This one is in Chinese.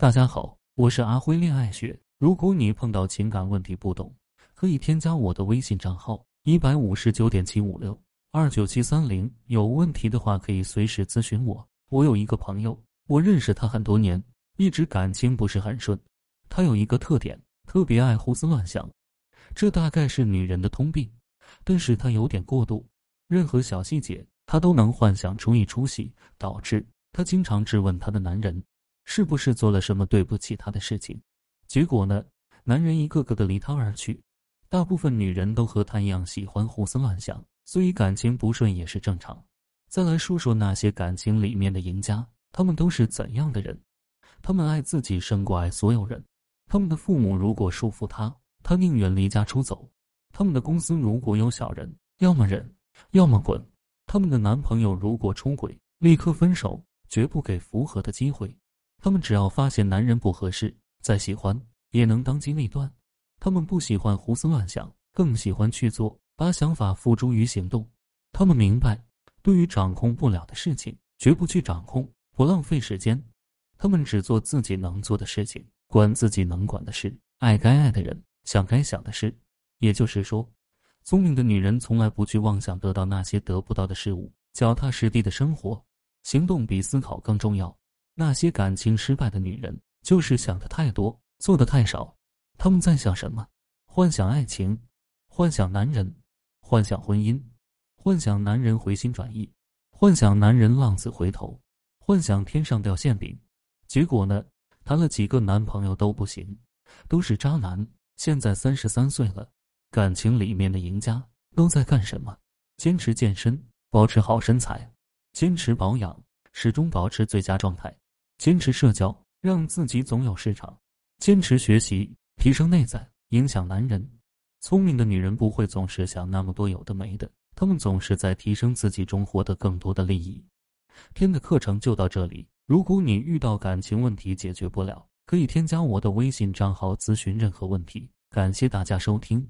大家好，我是阿辉恋爱学。如果你碰到情感问题不懂，可以添加我的微信账号一百五十九点七五六二九七三零。有问题的话可以随时咨询我。我有一个朋友，我认识他很多年，一直感情不是很顺。他有一个特点，特别爱胡思乱想，这大概是女人的通病，但是他有点过度，任何小细节他都能幻想出一出戏，导致他经常质问他的男人。是不是做了什么对不起他的事情？结果呢？男人一个个的离他而去。大部分女人都和他一样喜欢胡思乱想，所以感情不顺也是正常。再来说说那些感情里面的赢家，他们都是怎样的人？他们爱自己胜过爱所有人。他们的父母如果束缚他，他宁愿离家出走。他们的公司如果有小人，要么忍，要么滚。他们的男朋友如果出轨，立刻分手，绝不给复合的机会。他们只要发现男人不合适，再喜欢也能当机立断。他们不喜欢胡思乱想，更喜欢去做，把想法付诸于行动。他们明白，对于掌控不了的事情，绝不去掌控，不浪费时间。他们只做自己能做的事情，管自己能管的事，爱该爱的人，想该想的事。也就是说，聪明的女人从来不去妄想得到那些得不到的事物，脚踏实地的生活，行动比思考更重要。那些感情失败的女人，就是想的太多，做的太少。他们在想什么？幻想爱情，幻想男人，幻想婚姻，幻想男人回心转意，幻想男人浪子回头，幻想天上掉馅饼。结果呢？谈了几个男朋友都不行，都是渣男。现在三十三岁了，感情里面的赢家都在干什么？坚持健身，保持好身材，坚持保养，始终保持最佳状态。坚持社交，让自己总有市场；坚持学习，提升内在，影响男人。聪明的女人不会总是想那么多有的没的，她们总是在提升自己中获得更多的利益。天的课程就到这里。如果你遇到感情问题解决不了，可以添加我的微信账号咨询任何问题。感谢大家收听。